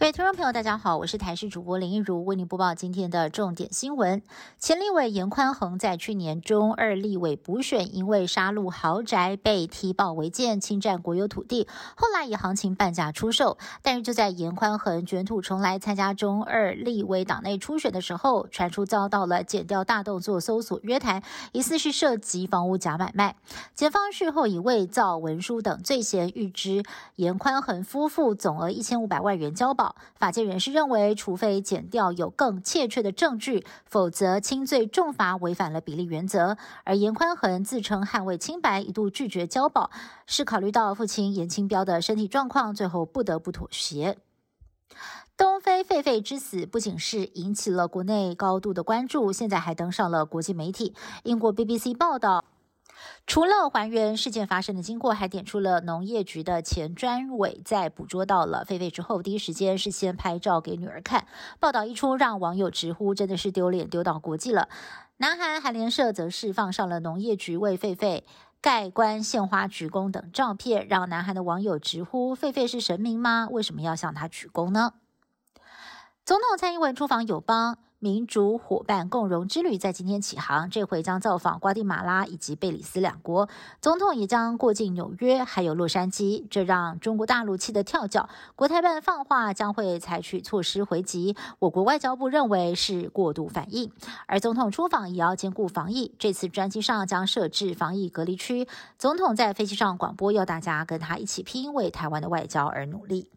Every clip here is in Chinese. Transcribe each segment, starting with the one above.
各位听众朋友，大家好，我是台视主播林一如，为您播报今天的重点新闻。前立委严宽恒在去年中二立委补选，因为杀戮豪宅被踢爆违建、侵占国有土地，后来以行情半价出售。但是就在严宽恒卷土重来参加中二立委党内初选的时候，传出遭到了减掉大动作搜索约谈，疑似是涉及房屋假买卖。检方事后以伪造文书等罪嫌，预知严宽恒夫妇总额一千五百万元交保。法界人士认为，除非减掉有更确切的证据，否则轻罪重罚违反了比例原则。而严宽恒自称捍卫清白，一度拒绝交保，是考虑到父亲严清标的身体状况，最后不得不妥协。东非狒狒之死不仅是引起了国内高度的关注，现在还登上了国际媒体。英国 BBC 报道。除了还原事件发生的经过，还点出了农业局的前专委在捕捉到了狒狒之后，第一时间是先拍照给女儿看。报道一出，让网友直呼真的是丢脸丢到国际了。南韩韩联社则是放上了农业局为狒狒盖棺献花鞠躬等照片，让南韩的网友直呼狒狒是神明吗？为什么要向他鞠躬呢？总统蔡英文出访友邦。民主伙伴共荣之旅在今天起航，这回将造访瓜地马拉以及贝里斯两国。总统也将过境纽约，还有洛杉矶，这让中国大陆气得跳脚。国台办放话将会采取措施回击，我国外交部认为是过度反应。而总统出访也要兼顾防疫，这次专机上将设置防疫隔离区。总统在飞机上广播，要大家跟他一起拼，为台湾的外交而努力。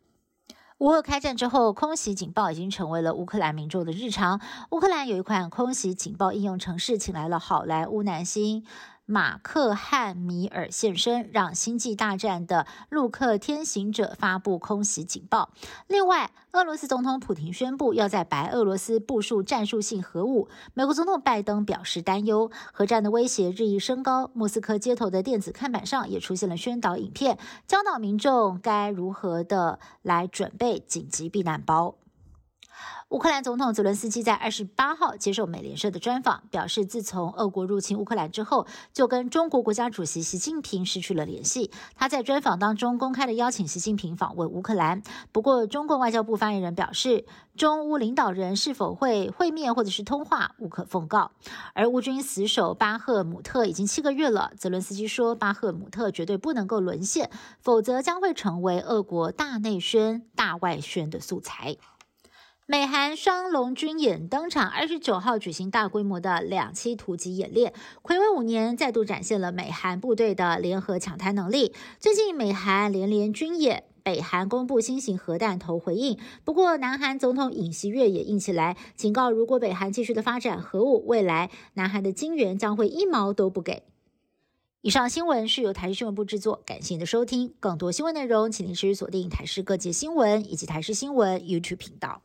乌俄开战之后，空袭警报已经成为了乌克兰民众的日常。乌克兰有一款空袭警报应用程式，请来了好莱坞男星。马克汉米尔现身，让《星际大战》的陆克天行者发布空袭警报。另外，俄罗斯总统普京宣布要在白俄罗斯部署战术性核武。美国总统拜登表示担忧，核战的威胁日益升高。莫斯科街头的电子看板上也出现了宣导影片，教导民众该如何的来准备紧急避难包。乌克兰总统泽伦斯基在二十八号接受美联社的专访，表示自从俄国入侵乌克兰之后，就跟中国国家主席习近平失去了联系。他在专访当中公开的邀请习近平访问乌克兰，不过中共外交部发言人表示，中乌领导人是否会会面或者是通话，无可奉告。而乌军死守巴赫姆特已经七个月了，泽伦斯基说，巴赫姆特绝对不能够沦陷，否则将会成为俄国大内宣、大外宣的素材。美韩双龙军演登场，二十九号举行大规模的两栖突击演练，暌违五年，再度展现了美韩部队的联合抢滩能力。最近美韩连连军演，北韩公布新型核弹头回应。不过，南韩总统尹锡悦也硬起来，警告如果北韩继续的发展核武，未来南韩的金援将会一毛都不给。以上新闻是由台视新闻部制作，感谢您的收听。更多新闻内容，请您持续锁定台视各界新闻以及台视新闻 YouTube 频道。